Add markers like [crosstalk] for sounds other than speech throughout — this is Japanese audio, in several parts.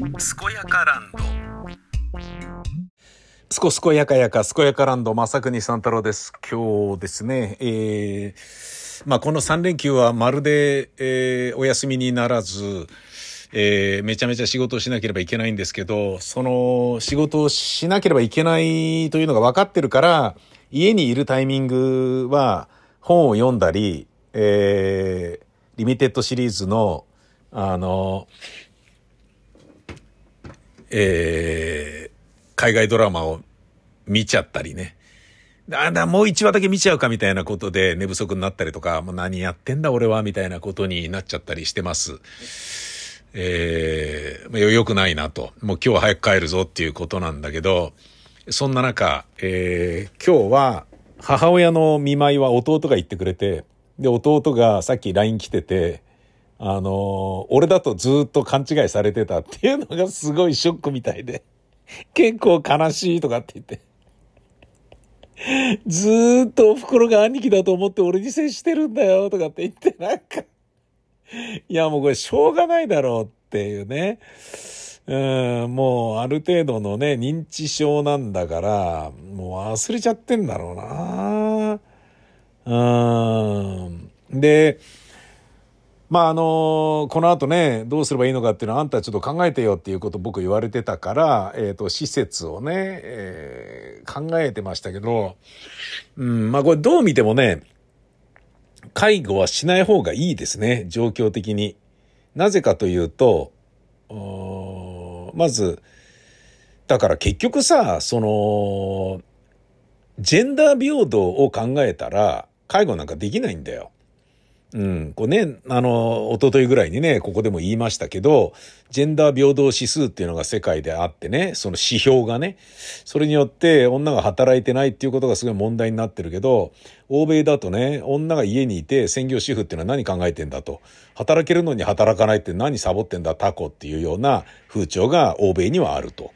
健やかランドすこすこやかやか、すこやかランド、正国三太郎です。今日ですね、えー、まあこの3連休はまるで、えー、お休みにならず、えー、めちゃめちゃ仕事をしなければいけないんですけど、その仕事をしなければいけないというのが分かってるから、家にいるタイミングは本を読んだり、えー、リミテッドシリーズの、あの、えー、海外ドラマを見ちゃったりね。あだ、もう一話だけ見ちゃうかみたいなことで寝不足になったりとか、もう何やってんだ俺はみたいなことになっちゃったりしてます。えー、良くないなと。もう今日は早く帰るぞっていうことなんだけど、そんな中、えー、今日は母親の見舞いは弟が言ってくれて、で、弟がさっき LINE 来てて、あの、俺だとずっと勘違いされてたっていうのがすごいショックみたいで、[laughs] 結構悲しいとかって言って。[laughs] ずっとお袋が兄貴だと思って俺に接してるんだよとかって言って、なんか、いやもうこれしょうがないだろうっていうね。うん、もうある程度のね、認知症なんだから、もう忘れちゃってんだろうな。うん。で、まああのこの後ね、どうすればいいのかっていうのはあんたちょっと考えてよっていうこと僕言われてたから、えっ、ー、と、施設をね、えー、考えてましたけど、うん、まあこれどう見てもね、介護はしない方がいいですね、状況的に。なぜかというと、まず、だから結局さ、その、ジェンダー平等を考えたら、介護なんかできないんだよ。うん。こうね、あの、一昨日ぐらいにね、ここでも言いましたけど、ジェンダー平等指数っていうのが世界であってね、その指標がね、それによって女が働いてないっていうことがすごい問題になってるけど、欧米だとね、女が家にいて専業主婦っていうのは何考えてんだと。働けるのに働かないって何サボってんだタコっていうような風潮が欧米にはあると。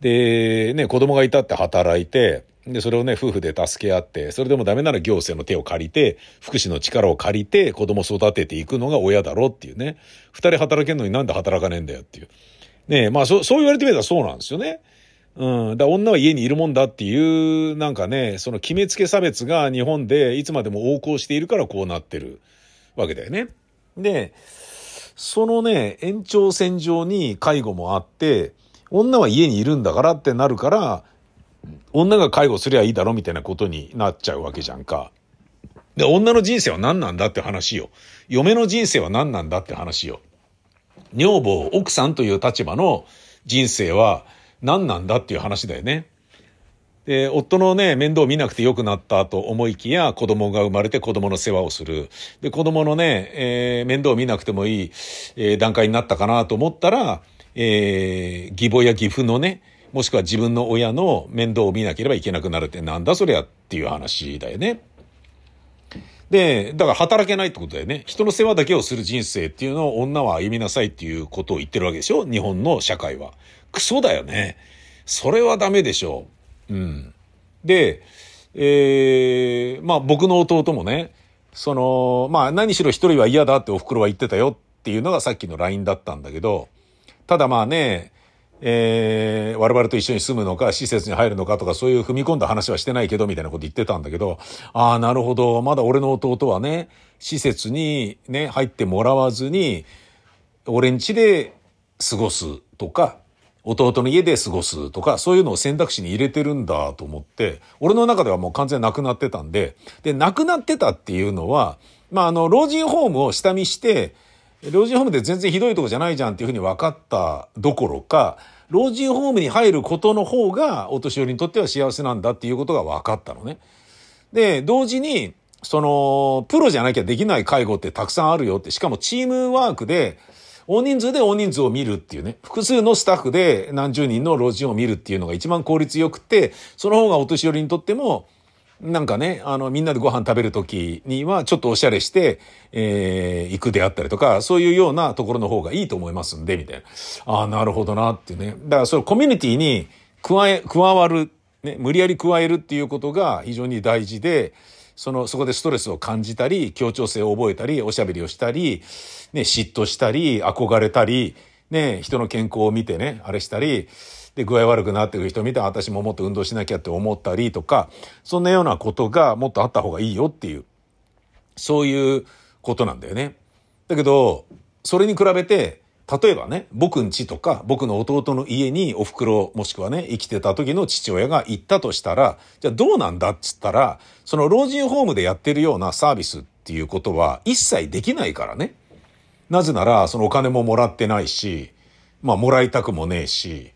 で、ね、子供がいたって働いて、で、それをね、夫婦で助け合って、それでもダメなら行政の手を借りて、福祉の力を借りて、子供育てていくのが親だろっていうね。二人働けんのになんで働かねえんだよっていう。ねまあそ、そう言われてみたらそうなんですよね。うん。だ女は家にいるもんだっていう、なんかね、その決めつけ差別が日本でいつまでも横行しているからこうなってるわけだよね。で、そのね、延長線上に介護もあって、女は家にいるんだからってなるから、女が介護すりゃいいだろみたいなことになっちゃうわけじゃんか。で、女の人生は何なんだって話よ。嫁の人生は何なんだって話よ。女房、奥さんという立場の人生は何なんだっていう話だよね。で、夫のね、面倒を見なくてよくなったと思いきや、子供が生まれて子供の世話をする。で、子供のね、えー、面倒を見なくてもいい、えー、段階になったかなと思ったら、えー、義母や義父のね、もしくは自分の親の面倒を見なければいけなくなるってなんだそりゃっていう話だよね。で、だから働けないってことだよね。人の世話だけをする人生っていうのを女は歩みなさいっていうことを言ってるわけでしょ？日本の社会は。クソだよね。それはダメでしょう。うん。で、えー、まあ僕の弟もね、その、まあ何しろ一人は嫌だってお袋は言ってたよっていうのがさっきの LINE だったんだけど、ただまあね、えー、我々と一緒に住むのか、施設に入るのかとか、そういう踏み込んだ話はしてないけど、みたいなこと言ってたんだけど、ああ、なるほど。まだ俺の弟はね、施設にね、入ってもらわずに、俺ん家で過ごすとか、弟の家で過ごすとか、そういうのを選択肢に入れてるんだと思って、俺の中ではもう完全なくなってたんで、で、なくなってたっていうのは、まあ、あの、老人ホームを下見して、老人ホームで全然ひどいとこじゃないじゃんっていうふうに分かったどころか、老人ホームに入ることの方がお年寄りにとっては幸せなんだっていうことが分かったのね。で、同時に、その、プロじゃなきゃできない介護ってたくさんあるよって、しかもチームワークで、大人数で大人数を見るっていうね、複数のスタッフで何十人の老人を見るっていうのが一番効率よくて、その方がお年寄りにとっても、なんかね、あの、みんなでご飯食べるときには、ちょっとおしゃれして、えー、行くであったりとか、そういうようなところの方がいいと思いますんで、みたいな。ああ、なるほどな、っていうね。だから、そのコミュニティに加え、加わる、ね、無理やり加えるっていうことが非常に大事で、その、そこでストレスを感じたり、協調性を覚えたり、おしゃべりをしたり、ね、嫉妬したり、憧れたり、ね、人の健康を見てね、あれしたり、で、具合悪くなってる人見て、私ももっと運動しなきゃって思ったりとか、そんなようなことがもっとあった方がいいよっていう、そういうことなんだよね。だけど、それに比べて、例えばね、僕ん家とか、僕の弟の家にお袋、もしくはね、生きてた時の父親が行ったとしたら、じゃあどうなんだっつったら、その老人ホームでやってるようなサービスっていうことは一切できないからね。なぜなら、そのお金ももらってないし、まあもらいたくもねえし、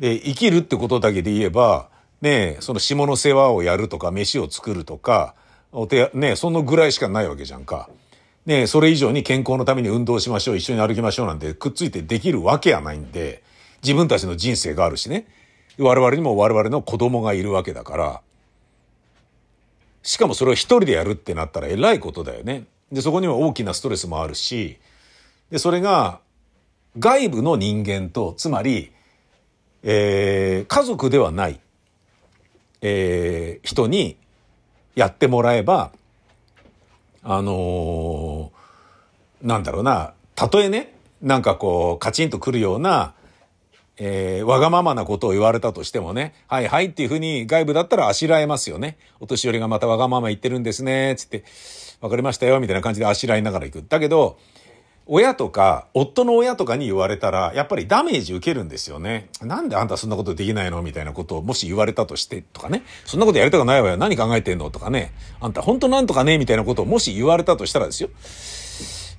で、生きるってことだけで言えば、ねその下の世話をやるとか、飯を作るとか、お手、ねそのぐらいしかないわけじゃんか。ね、それ以上に健康のために運動しましょう、一緒に歩きましょうなんてくっついてできるわけやないんで、自分たちの人生があるしね。我々にも我々の子供がいるわけだから、しかもそれを一人でやるってなったら偉いことだよね。で、そこには大きなストレスもあるし、で、それが外部の人間と、つまり、えー、家族ではない、えー、人にやってもらえば、あのー、なんだろうな、たとえね、なんかこう、カチンとくるような、えー、わがままなことを言われたとしてもね、はいはいっていうふうに外部だったらあしらえますよね。お年寄りがまたわがまま言ってるんですね、つって、わかりましたよ、みたいな感じであしらいながら行く。だけど、親とか、夫の親とかに言われたら、やっぱりダメージ受けるんですよね。なんであんたそんなことできないのみたいなことをもし言われたとしてとかね。そんなことやりたくないわよ。何考えてんのとかね。あんた本当なんとかねみたいなことをもし言われたとしたらですよ。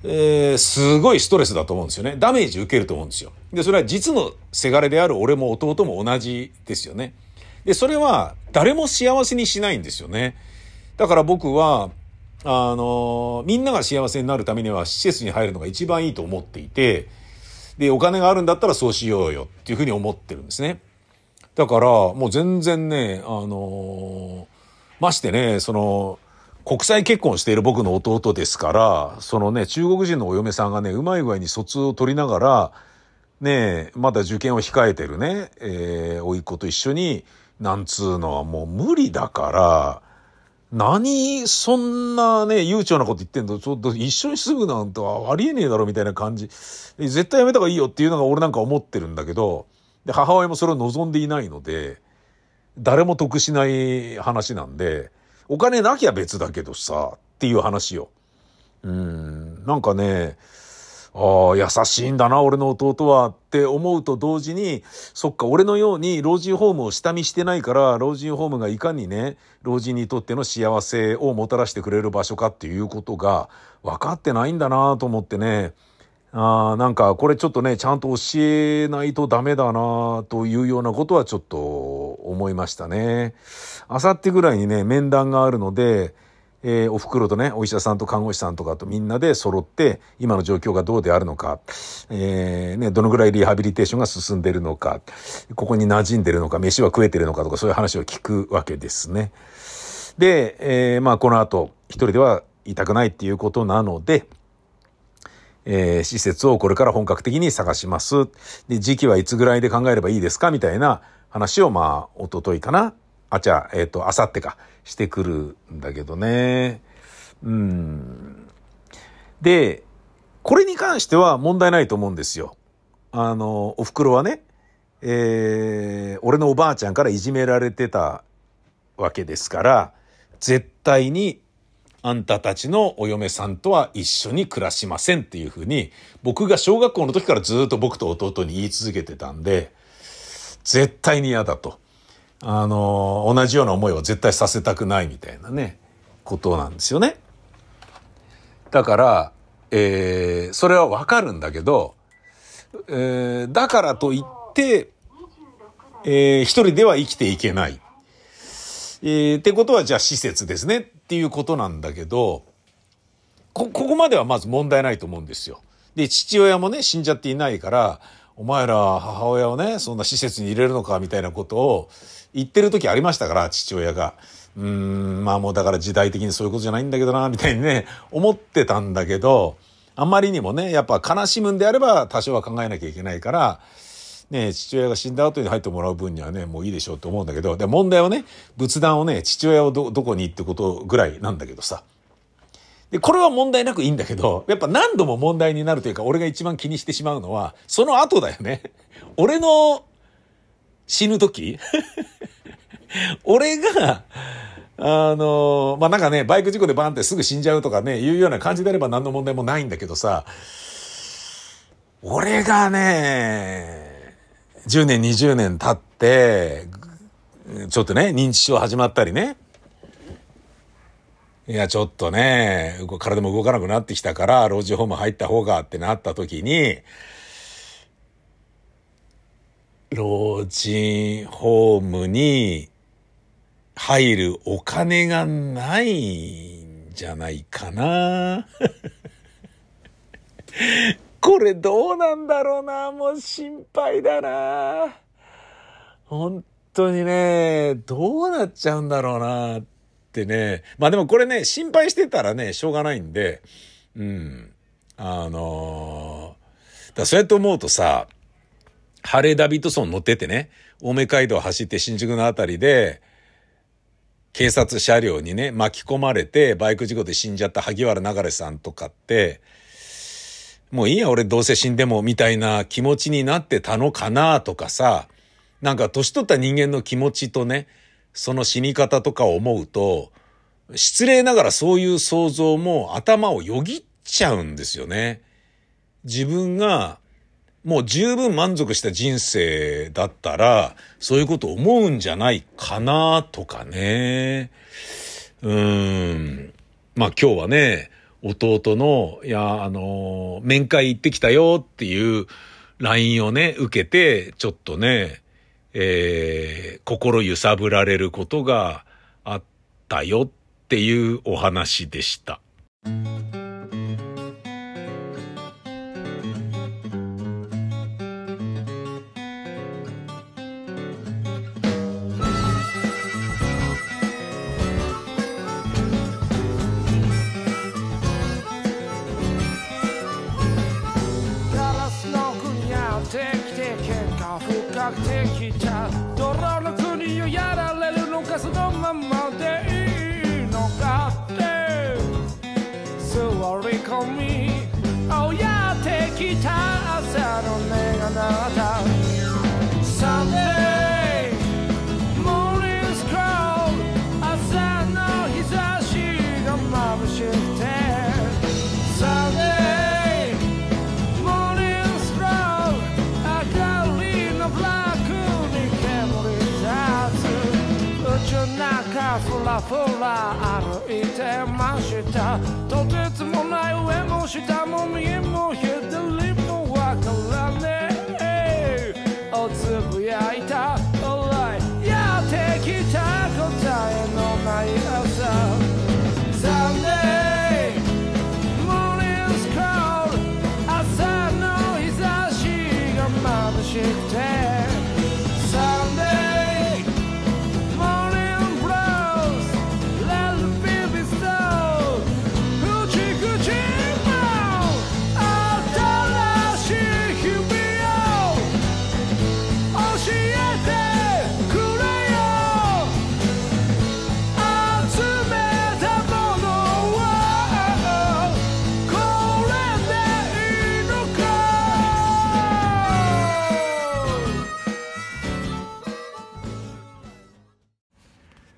えー、すごいストレスだと思うんですよね。ダメージ受けると思うんですよ。で、それは実のせがれである俺も弟も同じですよね。で、それは誰も幸せにしないんですよね。だから僕は、あの、みんなが幸せになるためには施設に入るのが一番いいと思っていて、で、お金があるんだったらそうしようよっていうふうに思ってるんですね。だから、もう全然ね、あの、ましてね、その、国際結婚している僕の弟ですから、そのね、中国人のお嫁さんがね、うまい具合に疎通を取りながら、ねまだ受験を控えてるね、えー、甥っ子と一緒に、なんつうのはもう無理だから、何、そんなね、悠長なこと言ってんの？ちょっと一緒に住むなんてありえねえだろみたいな感じ。絶対やめた方がいいよっていうのが俺なんか思ってるんだけど、で、母親もそれを望んでいないので、誰も得しない話なんで、お金なきゃ別だけどさ、っていう話よ。うん、なんかね、ああ、優しいんだな、俺の弟はって思うと同時に、そっか、俺のように老人ホームを下見してないから、老人ホームがいかにね、老人にとっての幸せをもたらしてくれる場所かっていうことが分かってないんだなと思ってね、あなんかこれちょっとね、ちゃんと教えないとダメだなというようなことはちょっと思いましたね。あさってぐらいにね、面談があるので、えー、お袋とね、お医者さんと看護師さんとかとみんなで揃って、今の状況がどうであるのか、えー、ね、どのぐらいリハビリテーションが進んでるのか、ここに馴染んでるのか、飯は食えてるのかとか、そういう話を聞くわけですね。で、えー、まあ、この後、一人では痛くないっていうことなので、えー、施設をこれから本格的に探します。で、時期はいつぐらいで考えればいいですかみたいな話を、まあ、おとといかなあ、じゃあ、えっ、ー、と、あさってか、してくるんだけどね。うん。で、これに関しては問題ないと思うんですよ。あの、お袋はね、えー、俺のおばあちゃんからいじめられてたわけですから、絶対にあんたたちのお嫁さんとは一緒に暮らしませんっていうふうに、僕が小学校の時からずっと僕と弟に言い続けてたんで、絶対に嫌だと。あの、同じような思いを絶対させたくないみたいなね、ことなんですよね。だから、えー、それはわかるんだけど、えー、だからといって、えー、一人では生きていけない。えー、ってことはじゃあ施設ですねっていうことなんだけど、こ、ここまではまず問題ないと思うんですよ。で、父親もね、死んじゃっていないから、お前ら母親をね、そんな施設に入れるのかみたいなことを言ってる時ありましたから、父親が。うん、まあもうだから時代的にそういうことじゃないんだけどな、みたいにね、[laughs] 思ってたんだけど、あまりにもね、やっぱ悲しむんであれば多少は考えなきゃいけないから、ね、父親が死んだ後に入ってもらう分にはね、もういいでしょうって思うんだけど、で、問題はね、仏壇をね、父親をど、どこにってことぐらいなんだけどさ。で、これは問題なくいいんだけど、やっぱ何度も問題になるというか、俺が一番気にしてしまうのは、その後だよね。俺の死ぬ時？[laughs] 俺が、あの、まあ、なんかね、バイク事故でバンってすぐ死んじゃうとかね、いうような感じであれば何の問題もないんだけどさ、俺がね、10年、20年経って、ちょっとね、認知症始まったりね、いや、ちょっとね、体も動かなくなってきたから、老人ホーム入った方がってなった時に、老人ホームに入るお金がないんじゃないかな。[laughs] これどうなんだろうな。もう心配だな。本当にね、どうなっちゃうんだろうなってね、まあでもこれね、心配してたらね、しょうがないんで、うん。あのー、だそうやって思うとさ、ハレー・ダビッドソン乗っててね、青梅街道走って新宿のあたりで、警察車両にね、巻き込まれて、バイク事故で死んじゃった萩原流さんとかって、もういいや、俺どうせ死んでも、みたいな気持ちになってたのかなとかさ、なんか年取った人間の気持ちとね、その死に方とかを思うと、失礼ながらそういう想像も頭をよぎっちゃうんですよね。自分がもう十分満足した人生だったら、そういうこと思うんじゃないかなとかね。うーん。まあ今日はね、弟の、いや、あの、面会行ってきたよっていう LINE をね、受けて、ちょっとね、えー、心揺さぶられることがあったよっていうお話でした。ら歩いてました。とてつもない上も下も右も左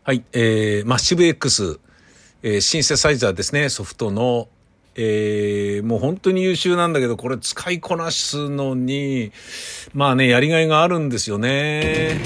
はい、えー、マッシブ X、えー、シンセサイザーですね、ソフトの、えー、もう本当に優秀なんだけど、これ使いこなすのに、まあね、やりがいがあるんですよね。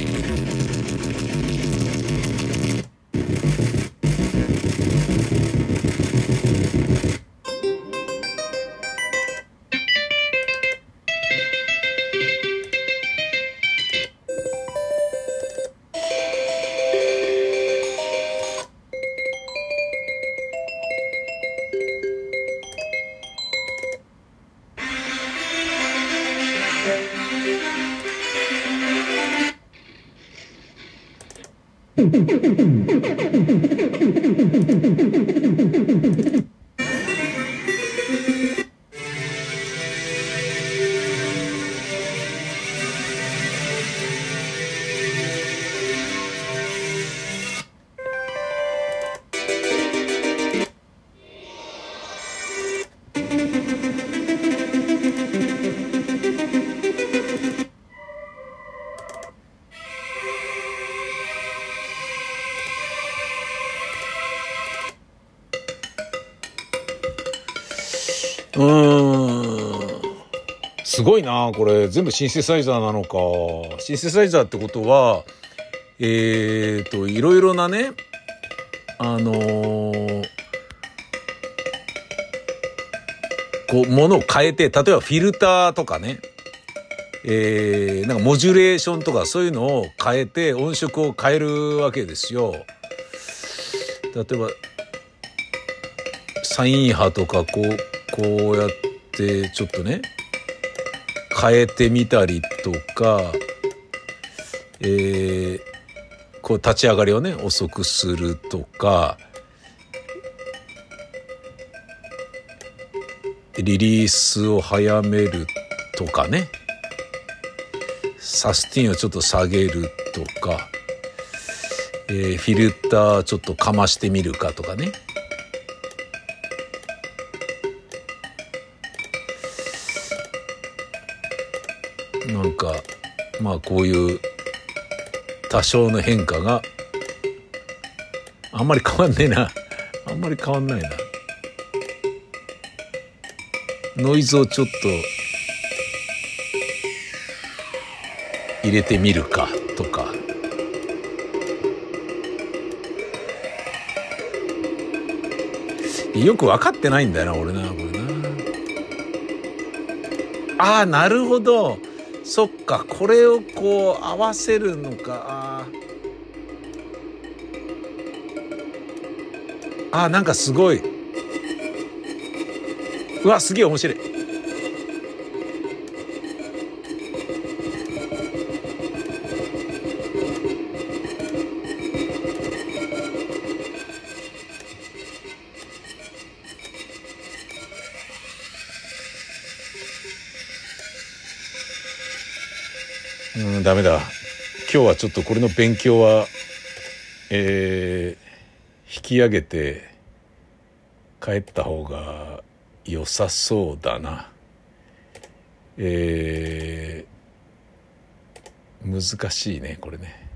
すごいなこれ全部シンセサイザーなのか。シンセサイザーってことは、えーと、いろいろなね、あのーこう、ものを変えて、例えばフィルターとかね、えー、なんかモジュレーションとかそういうのを変えて音色を変えるわけですよ。例えば、サイン波とかこう、こうやってちょっとね、変えてみたりとか、えー、こう立ち上がりをね、遅くするとか、リリースを早めるとかねサスティンをちょっと下げるとか、えー、フィルターちょっとかましてみるかとかね。かまあこういう多少の変化があんまり変わんねえな。あんまり変わんないな。ノイズをちょっと入れてみるかとか。よく分かってないんだよな俺なこれな。ああなるほど。そっかこれをこう合わせるのか。ああなんかすごい。うわすげえ面白い。ちょっとこれの勉強はえー、引き上げて帰った方が良さそうだな。えー、難しいねこれね。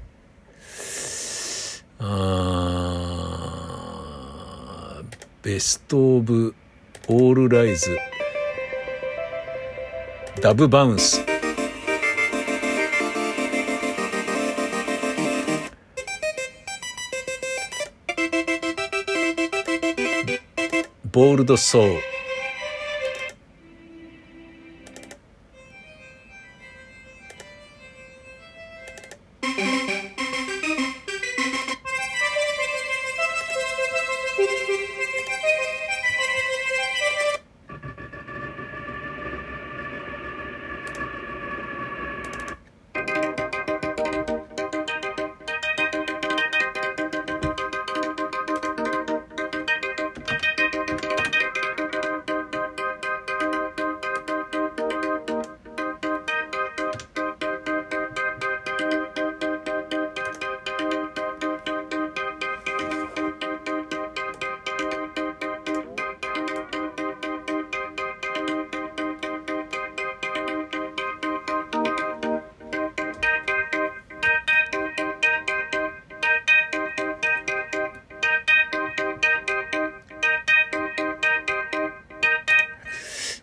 あベスト・オブ・オール・ライズ。ダブ・バウンス。ールド・ソウル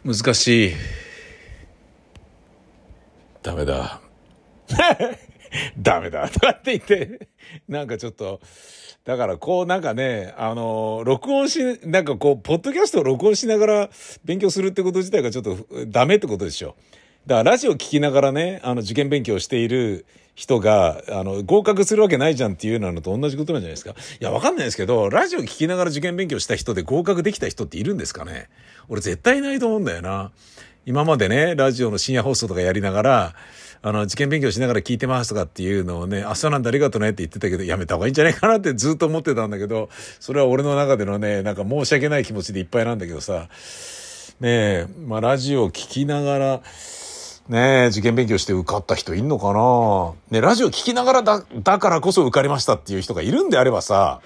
難しい。ダメだ。[laughs] ダメだ。とかって言って、なんかちょっと、だからこうなんかね、あの、録音し、なんかこう、ポッドキャストを録音しながら勉強するってこと自体がちょっとダメってことでしょ。だからラジオ聞きながらね、あの、受験勉強している人が、あの、合格するわけないじゃんっていうのと同じことなんじゃないですか。いや、わかんないですけど、ラジオ聞きながら受験勉強した人で合格できた人っているんですかね俺絶対いないと思うんだよな。今までね、ラジオの深夜放送とかやりながら、あの、受験勉強しながら聞いてますとかっていうのをね、あ、そうなんだ、ありがとうねって言ってたけど、やめた方がいいんじゃないかなってずっと思ってたんだけど、それは俺の中でのね、なんか申し訳ない気持ちでいっぱいなんだけどさ、ねえ、まあラジオ聞きながら、ねえ、受験勉強して受かった人いんのかな？ねラジオ聞きながらだ、だからこそ受かりましたっていう人がいるんであればさ、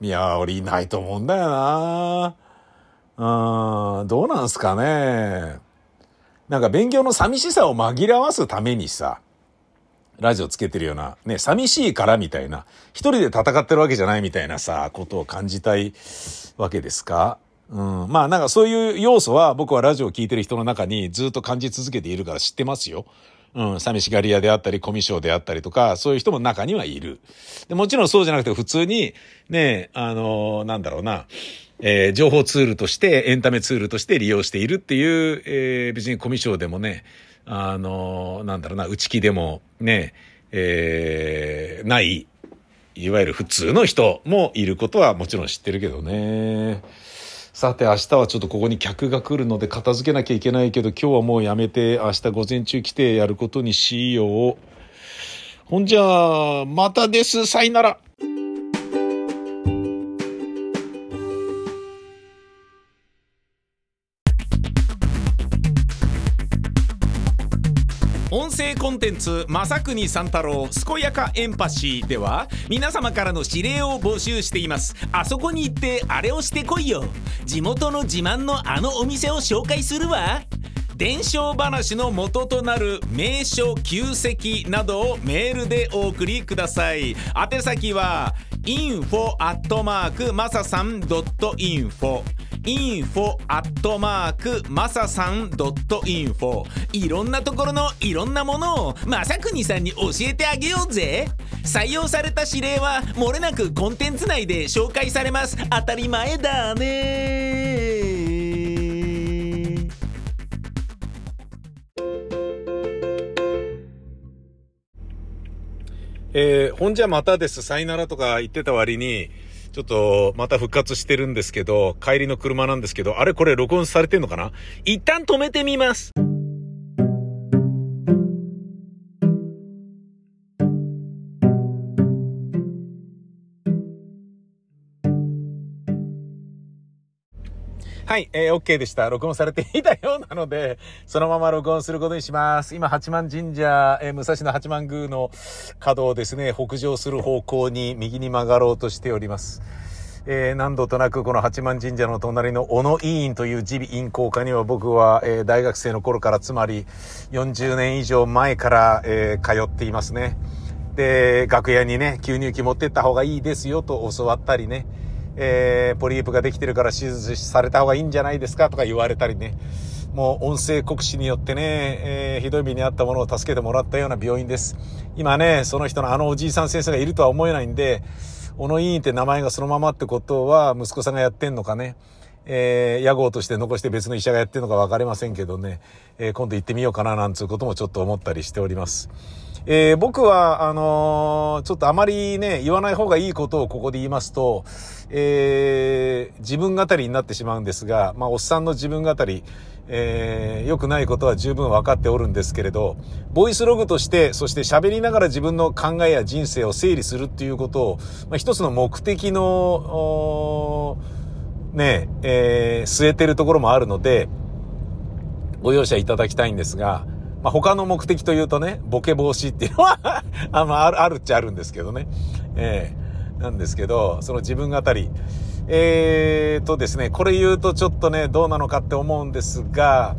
いや、俺いないと思うんだよな。うん、どうなんすかね。なんか勉強の寂しさを紛らわすためにさ、ラジオつけてるような、ね、寂しいからみたいな、一人で戦ってるわけじゃないみたいなさ、ことを感じたいわけですか？うん。まあなんかそういう要素は僕はラジオを聞いてる人の中にずっと感じ続けているから知ってますよ。うん。寂しがり屋であったり、コミュ障であったりとか、そういう人も中にはいる。でもちろんそうじゃなくて普通に、ね、あのなんだろうな、えー、情報ツールとして、エンタメツールとして利用しているっていう、えー、別にコミュ障でもね、あのなんだろうな、内気でもね、えー、ない、いわゆる普通の人もいることはもちろん知ってるけどね。さて明日はちょっとここに客が来るので片付けなきゃいけないけど今日はもうやめて明日午前中来てやることにしよう。ほんじゃ、またです。さいなら。コンテンツ「正国三太郎健やかエンパシー」では皆様からの指令を募集しています。あそこに行ってあれをしてこいよ。地元の自慢のあのお店を紹介するわ。伝承話の元となる名所旧跡などをメールでお送りください。宛先は info アットマークマサさん .info info アットマークまささん .info いろんなところのいろんなものをまさくにさんに教えてあげようぜ。採用された指令はもれなくコンテンツ内で紹介されます。当たり前だね。えー、ほんじゃまたです、さいならとか言ってた割に、ちょっと、また復活してるんですけど、帰りの車なんですけど、あれこれ録音されてんのかな？一旦止めてみます。はい、えー、OK でした。録音されていたようなので、そのまま録音することにします。今、八幡神社、えー、武蔵野八幡宮の角をですね、北上する方向に右に曲がろうとしております。えー、何度となくこの八幡神社の隣の小野委員という耳鼻咽喉科には僕は、えー、大学生の頃からつまり40年以上前から、えー、通っていますね。で、楽屋にね、吸入器持ってった方がいいですよと教わったりね、えー、ポリープができてるから手術された方がいいんじゃないですか？とか言われたりね。もう音声告知によってね、えー、ひどい目に遭ったものを助けてもらったような病院です。今ね、その人のあのおじいさん先生がいるとは思えないんで、小野委員って名前がそのままってことは息子さんがやってんのかね。えー、屋号として残して別の医者がやってるのか分かりませんけどね、えー、今度行ってみようかななんつうこともちょっと思ったりしております。えー、僕は、あのー、ちょっとあまりね、言わない方がいいことをここで言いますと、えー、自分語りになってしまうんですが、まあ、おっさんの自分語り、えー、良くないことは十分分かっておるんですけれど、ボイスログとして、そして喋りながら自分の考えや人生を整理するっていうことを、まあ、一つの目的の、ねえ、えー、据えてるところもあるので、ご容赦いただきたいんですが、まあ、他の目的というとね、ボケ防止っていうのは [laughs] あ、まあ、ある、っちゃあるんですけどね。えー、なんですけど、その自分語り。えーとですね、これ言うとちょっとね、どうなのかって思うんですが、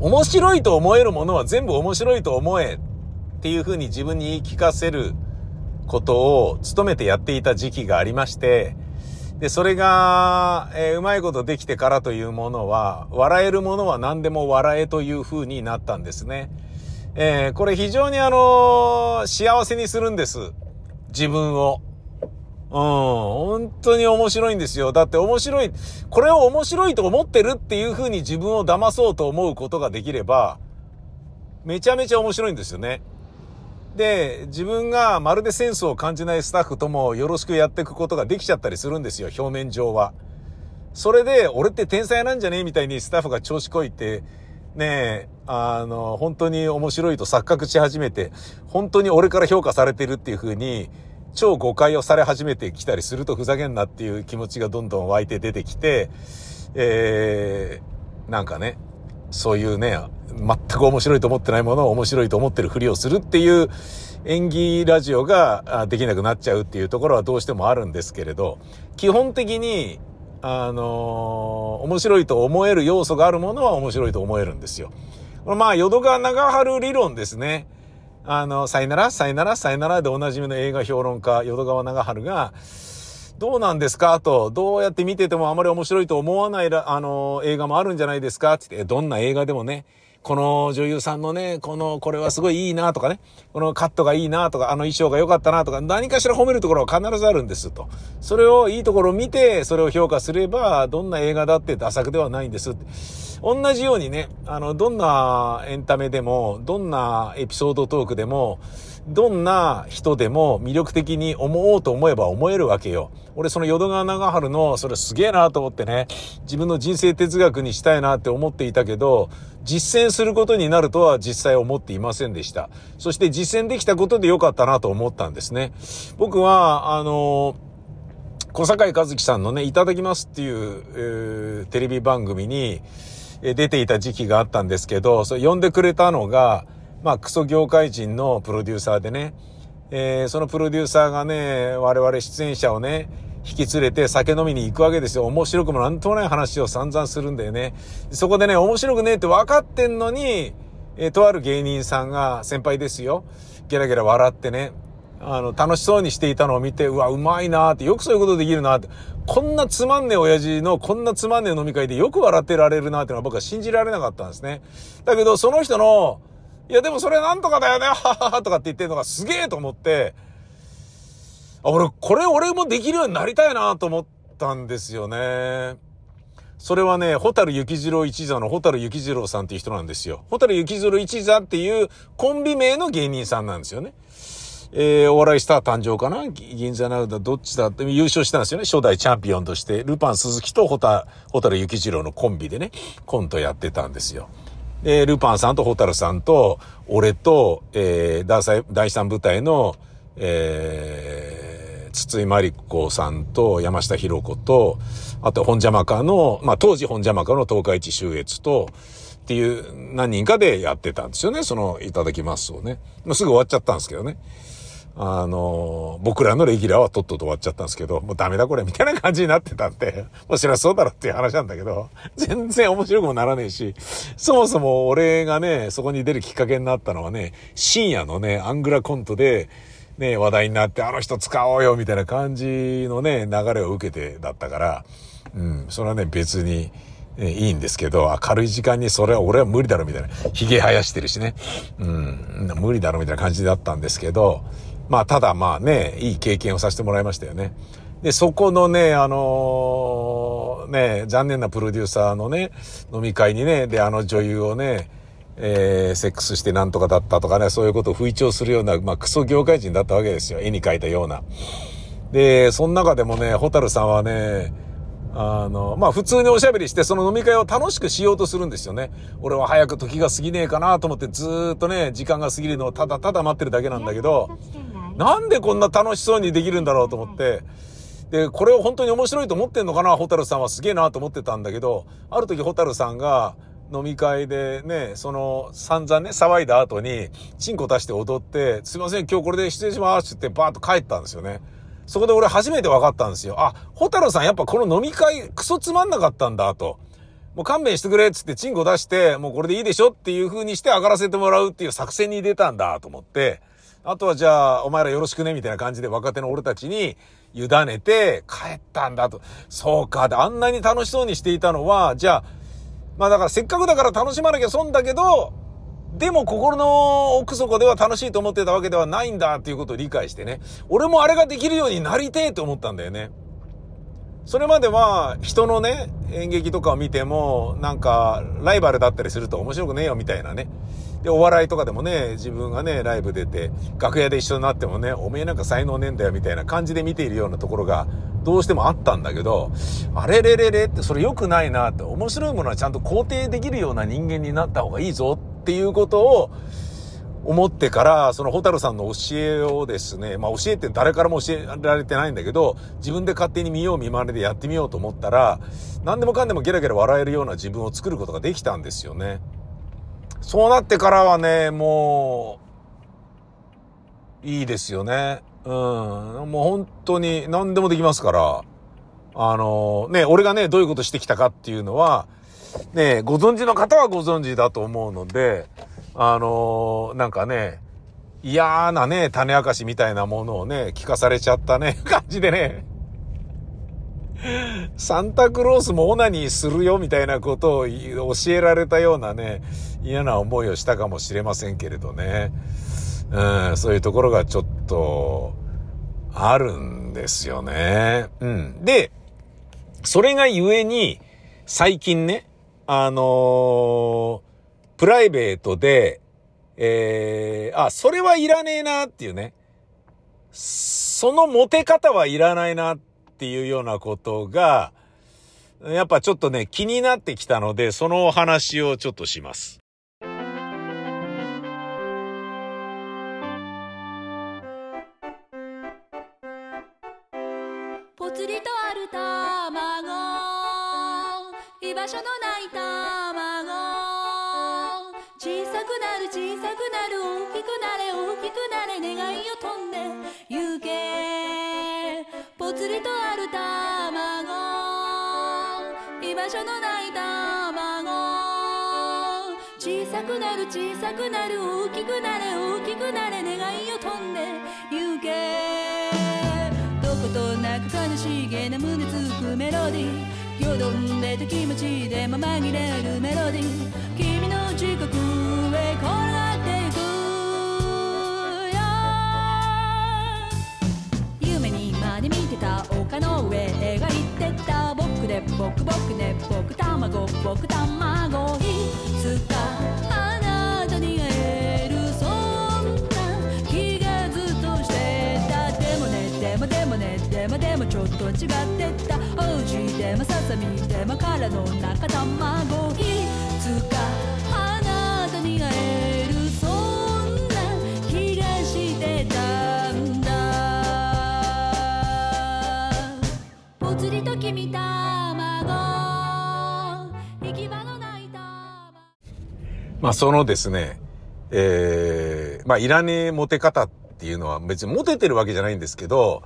面白いと思えるものは全部面白いと思えっていうふうに自分に言い聞かせることを努めてやっていた時期がありまして、で、それが、えー、うまいことできてからというものは、笑えるものは何でも笑えという風になったんですね。えー、これ非常にあのー、幸せにするんです。自分を。うん、本当に面白いんですよ。だって面白い、これを面白いと思ってるっていう風に自分を騙そうと思うことができれば、めちゃめちゃ面白いんですよね。で、自分がまるでセンスを感じないスタッフともよろしくやっていくことができちゃったりするんですよ、表面上は。それで、俺って天才なんじゃねみたいにスタッフが調子こいて、ねえ、あの、本当に面白いと錯覚し始めて、本当に俺から評価されてるっていう風に、超誤解をされ始めてきたりするとふざけんなっていう気持ちがどんどん湧いて出てきて、えー、なんかね、そういうね、全く面白いと思ってないものを面白いと思ってるふりをするっていう演技ラジオができなくなっちゃうっていうところはどうしてもあるんですけれど、基本的に、あのー、面白いと思える要素があるものは面白いと思えるんですよ。これまあ、淀川長春理論ですね。あの、さよなら、さよなら、さよならでおなじみの映画評論家、淀川長春が、どうなんですかと、どうやって見ててもあまり面白いと思わないら、あの、映画もあるんじゃないですかってって、どんな映画でもね、この女優さんのね、この、これはすごいいいなとかね、このカットがいいなとか、あの衣装が良かったなとか、何かしら褒めるところは必ずあるんですと。それをいいところを見て、それを評価すれば、どんな映画だってダ作ではないんですって。同じようにね、あの、どんなエンタメでも、どんなエピソードトークでも、どんな人でも魅力的に思おうと思えば思えるわけよ。俺その淀川長春のそれすげえなと思ってね、自分の人生哲学にしたいなって思っていたけど、実践することになるとは実際思っていませんでした。そして実践できたことでよかったなと思ったんですね。僕は、あの、小坂井和樹さんのね、いただきますっていう、えー、テレビ番組に出ていた時期があったんですけど、それ呼んでくれたのが、まあ、クソ業界人のプロデューサーでね、えー、そのプロデューサーがね、我々出演者をね、引き連れて酒飲みに行くわけですよ。面白くもなんともない話を散々するんだよね。そこでね、面白くねえって分かってんのに、えー、とある芸人さんが先輩ですよ。ゲラゲラ笑ってね、あの、楽しそうにしていたのを見て、うわ、うまいなーって、よくそういうことできるなーって、こんなつまんねえ親父のこんなつまんねえ飲み会でよく笑ってられるなーってのは僕は信じられなかったんですね。だけど、その人の、いやでもそれなんとかだよね、[laughs] はははとかって言ってるのがすげえと思って、あ、俺、これ俺もできるようになりたいなと思ったんですよね。それはね、ホタル幸次郎一座のホタル幸次郎さんっていう人なんですよ。ホタル幸次郎一座っていうコンビ名の芸人さんなんですよね。えー、お笑いスター誕生かな？銀座なだ、どっちだって優勝したんですよね。初代チャンピオンとして、ルパン鈴木とホタ、ホタル幸次郎のコンビでね、コントやってたんですよ。で、ルパンさんとホタルさんと、俺と、えー、第三部隊の、えー、筒井真理子さんと山下博子と、あと本邪魔家の、まあ当時本邪魔家の東海地周越と、っていう何人かでやってたんですよね。その、いただきますをね。すぐ終わっちゃったんですけどね。あの、僕らのレギュラーはとっとと終わっちゃったんですけど、もうダメだこれみたいな感じになってたんで、もう知らそうだろっていう話なんだけど、全然面白くもならねえし、そもそも俺がね、そこに出るきっかけになったのはね、深夜のね、アングラコントで、ね、話題になって、あの人使おうよみたいな感じのね、流れを受けてだったから、うん、それはね、別に、ね、いいんですけど、明るい時間にそれは俺は無理だろみたいな。髭生やしてるしね。うん、無理だろみたいな感じだったんですけど、まあ、ただまあね、いい経験をさせてもらいましたよね。で、そこのね、あのー、ね、残念なプロデューサーのね、飲み会にね、で、あの女優をね、えー、セックスしてなんとかだったとかね、そういうことを吹聴するような、まあ、クソ業界人だったわけですよ。絵に描いたような。で、その中でもね、ホタルさんはね、あの、まあ普通におしゃべりしてその飲み会を楽しくしようとするんですよね。俺は早く時が過ぎねえかなと思ってずっとね、時間が過ぎるのをただただ待ってるだけなんだけど、なんでこんな楽しそうにできるんだろうと思って、で、これを本当に面白いと思ってんのかな、ホタルさんはすげえなと思ってたんだけど、ある時ホタルさんが飲み会でね、その散々ね、騒いだ後に、チンコ出して踊って、すいません、今日これで失礼しますって言ってバーッと帰ったんですよね。そこで俺初めて分かったんですよ。あ、ホタルさんやっぱこの飲み会クソつまんなかったんだと。もう勘弁してくれっつってチンコ出して、もうこれでいいでしょっていう風にして上がらせてもらうっていう作戦に出たんだと思って、あとはじゃあお前らよろしくねみたいな感じで若手の俺たちに委ねて帰ったんだと。そうか。で、あんなに楽しそうにしていたのは、じゃあ、まあだからせっかくだから楽しまなきゃ損だけど、でも心の奥底では楽しいと思ってたわけではないんだっていうことを理解してね。俺もあれができるようになりてえと思ったんだよね。それまでは人のね、演劇とかを見ても、なんかライバルだったりすると面白くねえよみたいなね。で、お笑いとかでもね、自分がね、ライブ出て、楽屋で一緒になってもね、おめえなんか才能ねえんだよみたいな感じで見ているようなところがどうしてもあったんだけど、あれれれれってそれ良くないなって、面白いものはちゃんと肯定できるような人間になった方がいいぞっていうことを思ってから、そのホタルさんの教えをですね、まあ教えって誰からも教えられてないんだけど、自分で勝手に見よう見まねでやってみようと思ったら、何でもかんでもゲラゲラ笑えるような自分を作ることができたんですよね。そうなってからはね、もう、いいですよね。うん。もう本当に何でもできますから、あの、ね、俺がね、どういうことしてきたかっていうのは、ね、ご存知の方はご存知だと思うので、あのー、なんかね、嫌なね、種明かしみたいなものをね、聞かされちゃったね、[laughs] 感じでね、サンタクロースもオナニーするよみたいなことを教えられたようなね、嫌な思いをしたかもしれませんけれどね。うん、そういうところがちょっと、あるんですよね。うん。で、それがゆえに、最近ね、あのー、プライベートで、えー、あ、それはいらねえなっていうね。そのモテ方はいらないなっていうようなことが、やっぱちょっとね、気になってきたので、そのお話をちょっとします。ぽつりとある卵居場所のない卵くなる小さくなる大きくなれ大きくなれ願いを飛んで行けぽつりとある卵居場所のない卵小さくなる小さくなる大きくなれ大きくなれ願いを飛んで行けどことなく悲しげな胸つくメロディーよどんでた気持ちでも紛れるメロディー君の丘の上描いてた僕で僕僕ね僕卵僕卵いつかあなたに会えるそんな気がずっとしてたでもねでもでもねでもでもちょっと違ってたおうちでもささみでも殻の中卵いつか君卵。行き場のない卵まあそのですね、えー、まあいらねえモテ方っていうのは別にモテてるわけじゃないんですけど、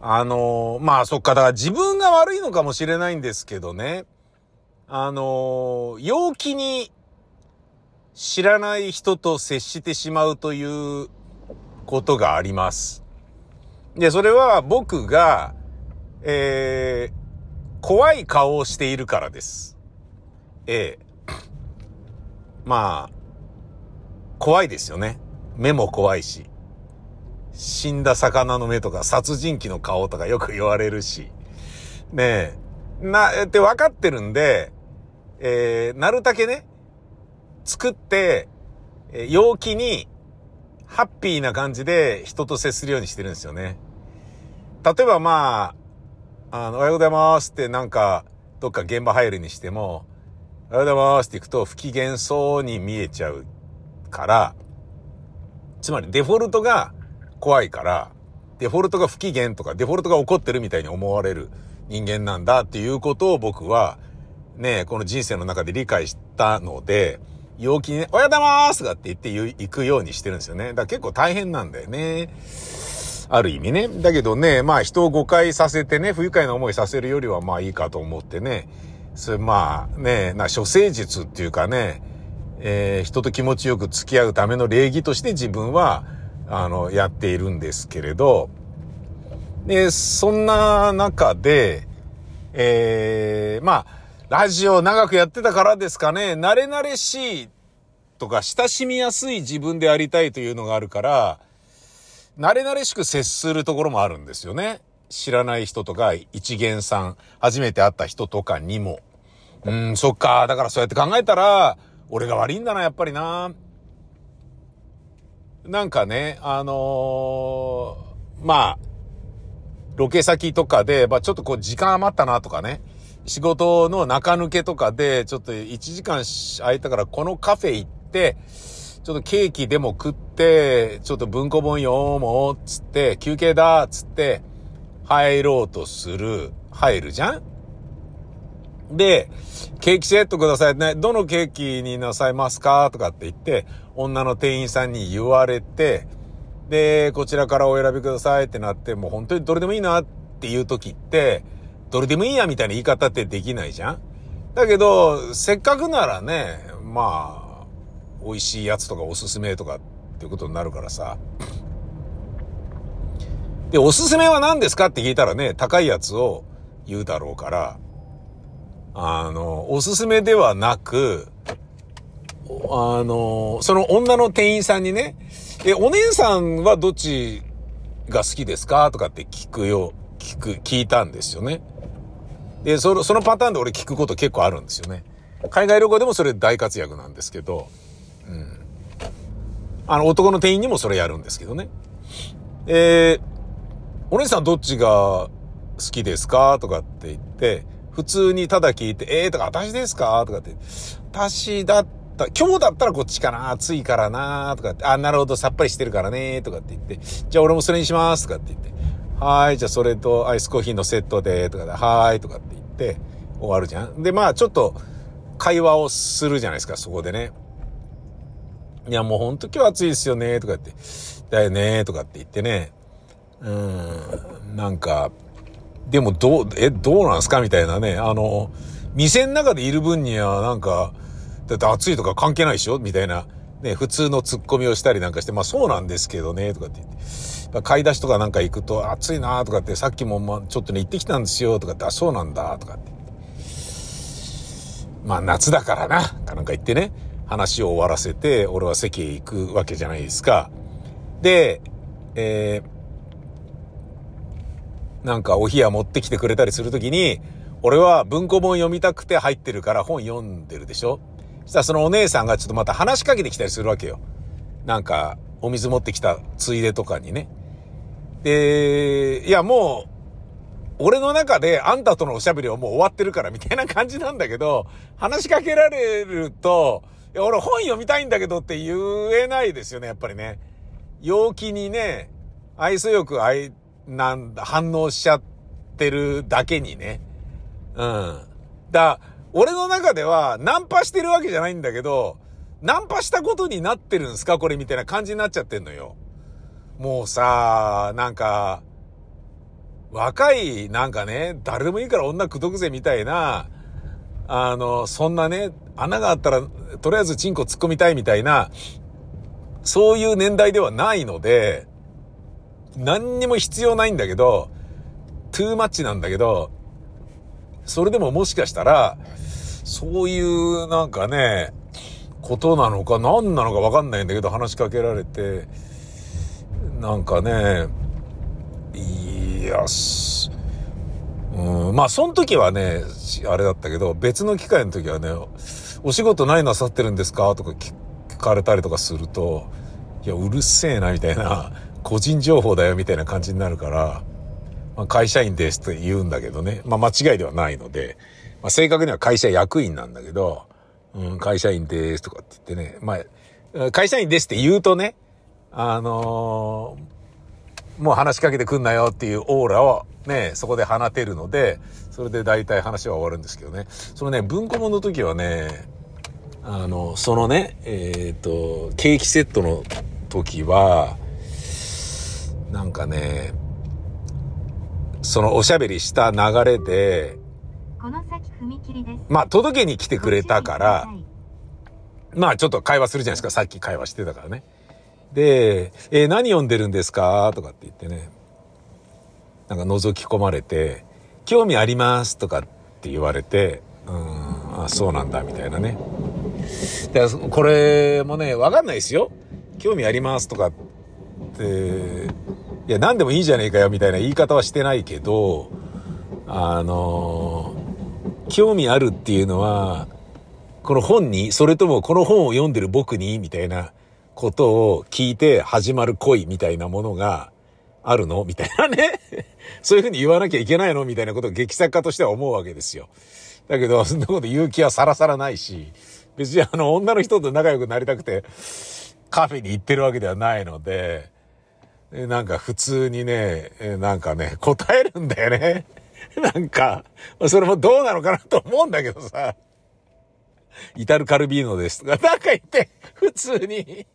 あのまあそっか、だから自分が悪いのかもしれないんですけどね、あの陽気に知らない人と接してしまうということがあります。で、それは僕が、えー、怖い顔をしているからです。ええまあ、怖いですよね。目も怖いし。死んだ魚の目とか殺人鬼の顔とかよく言われるし。ねえ。な、って分かってるんで、えー、なるだけね、作って、えー陽気に、ハッピーな感じで人と接するようにしてるんですよね。例えばまあ、あの、おはようございますってなんか、どっか現場入るにしても、おはようございますって行くと不機嫌そうに見えちゃうから、つまりデフォルトが怖いから、デフォルトが不機嫌とか、デフォルトが怒ってるみたいに思われる人間なんだっていうことを僕は、ね、この人生の中で理解したので、陽気にね、おはようございますとかって言って行くようにしてるんですよね。だから結構大変なんだよね。ある意味ね。だけどね、まあ人を誤解させてね、不愉快な思いさせるよりはまあいいかと思ってね、それまあね、な、処世術っていうかね、えー人と気持ちよく付き合うための礼儀として自分は、あの、やっているんですけれど、で、そんな中で、えーまあ、ラジオ長くやってたからですかね、慣れ慣れしいとか親しみやすい自分でありたいというのがあるから、慣れ慣れしく接するところもあるんですよね。知らない人とか、一元さん、初めて会った人とかにも。うーん、そっか。だからそうやって考えたら、俺が悪いんだな、やっぱりな。なんかね、あのーまあ、ロケ先とかで、まあちょっとこう時間余ったなとかね、仕事の中抜けとかで、ちょっと1時間空いたからこのカフェ行って、ちょっとケーキでも食って、ちょっと文庫本読もう、つって、休憩だ、つって、入ろうとする、入るじゃん？で、ケーキセットくださいね。どのケーキになさいますか？とかって言って、女の店員さんに言われて、で、こちらからお選びくださいってなって、もう本当にどれでもいいなっていう時って、どれでもいいやみたいな言い方ってできないじゃん？だけど、せっかくならね、まあ、美味しいやつとかおすすめとかっていうことになるからさ。で、おすすめは何ですかって聞いたらね、高いやつを言うだろうから、あの、おすすめではなく、あの、その女の店員さんにね、え、お姉さんはどっちが好きですかとかって聞くよ、聞く、聞いたんですよね。で、その、そのパターンで俺聞くこと結構あるんですよね。海外旅行でもそれ大活躍なんですけど、うん。あの、男の店員にもそれやるんですけどね。えー、お姉さんどっちが好きですか？とかって言って、普通にただ聞いて、えーとか、私ですか？とかって、私だった、今日だったらこっちかな暑いからなとかって、あ、なるほど、さっぱりしてるからねとかって言って、じゃあ俺もそれにしますとかって言って、はい、じゃあそれとアイスコーヒーのセットで、とかで、はーい、とかって言って、終わるじゃん。で、まあちょっと、会話をするじゃないですか、そこでね。いや、もうほんと今日暑いですよね、とか言って。だよね、とかって言ってね。うん、なんか、でもどう、え、どうなんすか？みたいなね。あの、店の中でいる分にはなんか、だって暑いとか関係ないでしょ？みたいな。ね、普通のツッコミをしたりなんかして、まあそうなんですけどね、とかって言って。買い出しとかなんか行くと、暑いなとかって、さっきもまちょっとね、行ってきたんですよ、とかって、あ、そうなんだ、とかって。まあ夏だからな、かなんか言ってね、話を終わらせて、俺は席へ行くわけじゃないですか。で、えー、なんかお冷や持ってきてくれたりするときに、俺は文庫本読みたくて入ってるから本読んでるでしょ？そしたらそのお姉さんがちょっとまた話しかけてきたりするわけよ。なんか、お水持ってきたついでとかにね。で、いやもう、俺の中であんたとのおしゃべりはもう終わってるからみたいな感じなんだけど、話しかけられると、俺本読みたいんだけどって言えないですよね、やっぱりね。陽気にね、愛想よく愛、なんだ、反応しちゃってるだけにね。うん。だ、俺の中ではナンパしてるわけじゃないんだけど、ナンパしたことになってるんすか？これみたいな感じになっちゃってんのよ。もうさ、なんか、若い、なんかね、誰でもいいから女口説くぜみたいな、あの、そんなね、穴があったら、とりあえずチンコ突っ込みたいみたいな、そういう年代ではないので、何にも必要ないんだけど、トゥーマッチなんだけど、それでももしかしたら、そういうなんかね、ことなのか何なのかわかんないんだけど話しかけられて、なんかね、いや、すうん、まあその時はね、あれだったけど、別の機会の時はね、お仕事何なさってるんですか？とか聞かれたりとかすると、いや、うるせえな、みたいな、個人情報だよ、みたいな感じになるから、まあ、会社員ですって言うんだけどね。まあ間違いではないので、まあ正確には会社役員なんだけど、うん、会社員ですとかって言ってね。まあ、会社員ですって言うとね、あのーもう話しかけてくんなよっていうオーラをね、そこで放てるので、それで大体話は終わるんですけどね。そのね、文庫本の時はね、あの、そのね、えっ、と、ケーキセットの時は、なんかね、そのおしゃべりした流れで、この先踏切です。まあ届けに来てくれたから、まあちょっと会話するじゃないですか。さっき会話してたからね。で、えー何読んでるんですか？とかって言ってね。なんか覗き込まれて、興味ありますとかって言われて、うん、あ、そうなんだ、みたいなね。でこれもね、わかんないですよ。興味ありますとかって、いや、何でもいいじゃねえかよ、みたいな言い方はしてないけど、あの興味あるっていうのは、この本に、それともこの本を読んでる僕に、みたいなことを聞いて始まる恋みたいなものがあるの？みたいなね。[laughs] そういうふうに言わなきゃいけないの？みたいなことを劇作家としては思うわけですよ。だけど、そんなこと言う気はさらさらないし、別にあの、女の人と仲良くなりたくて、カフェに行ってるわけではないので、なんか普通にね、なんかね、答えるんだよね。[laughs] なんか、それもどうなのかなと思うんだけどさ。イタルカルビーノですとか、なんか言って、普通に、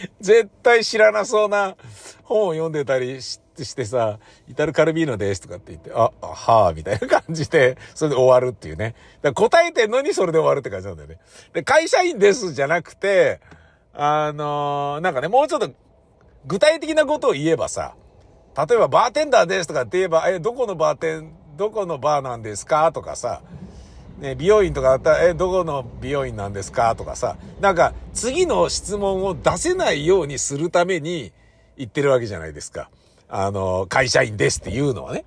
[laughs] 絶対知らなそうな本を読んでたりしてさ、イタルカルビーノですとかって言って、あ、あはあ、みたいな感じで、[laughs] それで終わるっていうね。だ答えてんのにそれで終わるって感じなんだよね。で、会社員ですじゃなくて、あのーなんかね、もうちょっと具体的なことを言えばさ、例えばバーテンダーですとかって言えば、え、どこのバーテン、どこのバーなんですかとかさ、ね、美容院とかだったら、え、どこの美容院なんですか？とかさ、なんか次の質問を出せないようにするために言ってるわけじゃないですか。あの、会社員ですっていうのはね。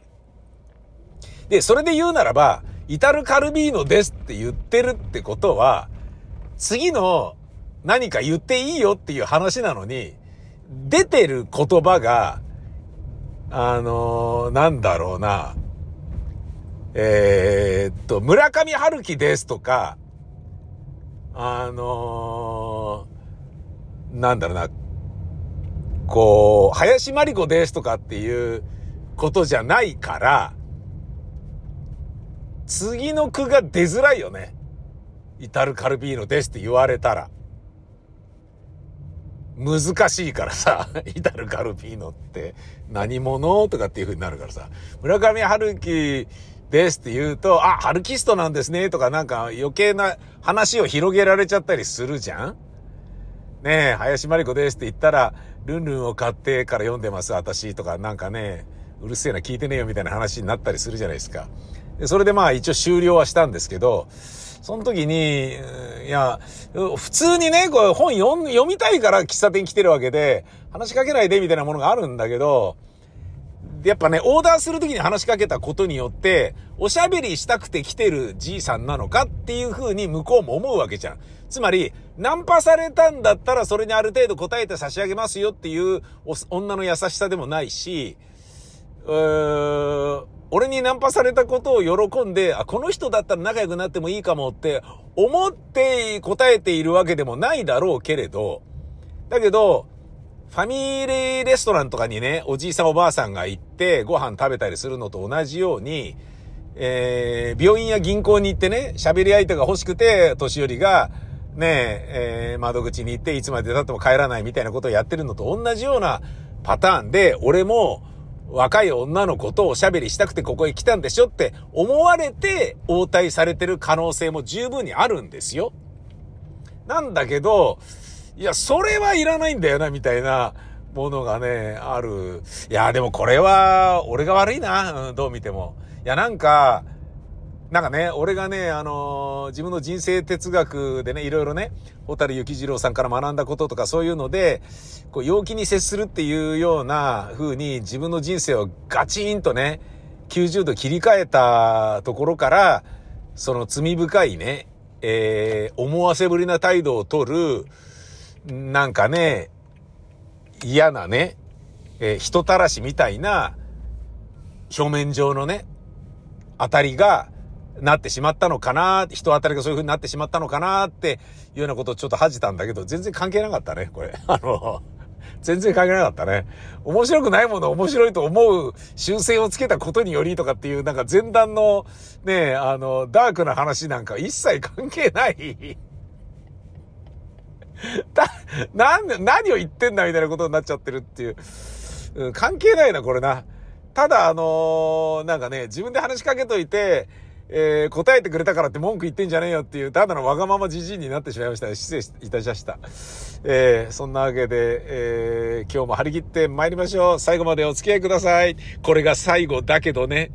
で、それで言うならば、イタルカルビーノですって言ってるってことは、次の何か言っていいよっていう話なのに、出てる言葉が、あのーなんだろうな、えーっと、村上春樹ですとか、あのーなんだろうな、こう、林真理子ですとかっていうことじゃないから、次の句が出づらいよね。イタルカルビーノですって言われたら。難しいからさ、[laughs] イタルカルビーノって何者とかっていう風になるからさ、村上春樹ですって言うと、あ、ハルキストなんですねとかなんか余計な話を広げられちゃったりするじゃん？ねえ、林真理子ですって言ったら、ルンルンを買ってから読んでます、私とか、なんかね、うるせえな、聞いてねえよみたいな話になったりするじゃないですか。でそれでまあ一応終了はしたんですけど、その時に、いや、普通にね、こう本読みたいから喫茶店来てるわけで、話しかけないでみたいなものがあるんだけど、やっぱね、オーダーするときに話しかけたことによって、おしゃべりしたくて来てるじいさんなのかっていう風に向こうも思うわけじゃん。つまり、ナンパされたんだったらそれにある程度答えて差し上げますよっていう女の優しさでもないし、うーん俺にナンパされたことを喜んで、あ、この人だったら仲良くなってもいいかもって思って答えているわけでもないだろうけれど、だけど、ファミリーレストランとかにね、おじいさんおばあさんが行ってご飯食べたりするのと同じように、えー、病院や銀行に行ってね、喋り相手が欲しくて、年寄りが、ねえ、えー窓口に行っていつまで経っても帰らないみたいなことをやってるのと同じようなパターンで、俺も若い女の子とおしゃべりしたくてここへ来たんでしょって思われて応対されてる可能性も十分にあるんですよ。なんだけど、いや、それはいらないんだよな、みたいなものがね、ある。いや、でもこれは、俺が悪いな、うん、どう見ても。いや、なんか、なんかね、俺がね、あのー自分の人生哲学でね、いろいろね、小樽幸次郎さんから学んだこととかそういうので、こう、陽気に接するっていうような風に自分の人生をガチンとね、90度切り替えたところから、その罪深いね、えー、思わせぶりな態度を取る、なんかね、嫌なね、えー人たらしみたいな、表面上のね、当たりがなってしまったのかな、人当たりがそういう風になってしまったのかなっていうようなことをちょっと恥じたんだけど、全然関係なかったね、これ。[laughs] あの、全然関係なかったね。面白くないものを面白いと思う修正をつけたことによりとかっていう、なんか前段のね、あの、ダークな話なんか一切関係ない。[laughs] だ、なん、何を言ってんだみたいなことになっちゃってるっていう。うん、関係ないな、これな。ただ、あのーなんかね、自分で話しかけといて、えー答えてくれたからって文句言ってんじゃねえよっていう、ただのわがままじじいになってしまいました。失礼いたしました。えーそんなわけで、えー今日も張り切って参りましょう。最後までお付き合いください。これが最後だけどね。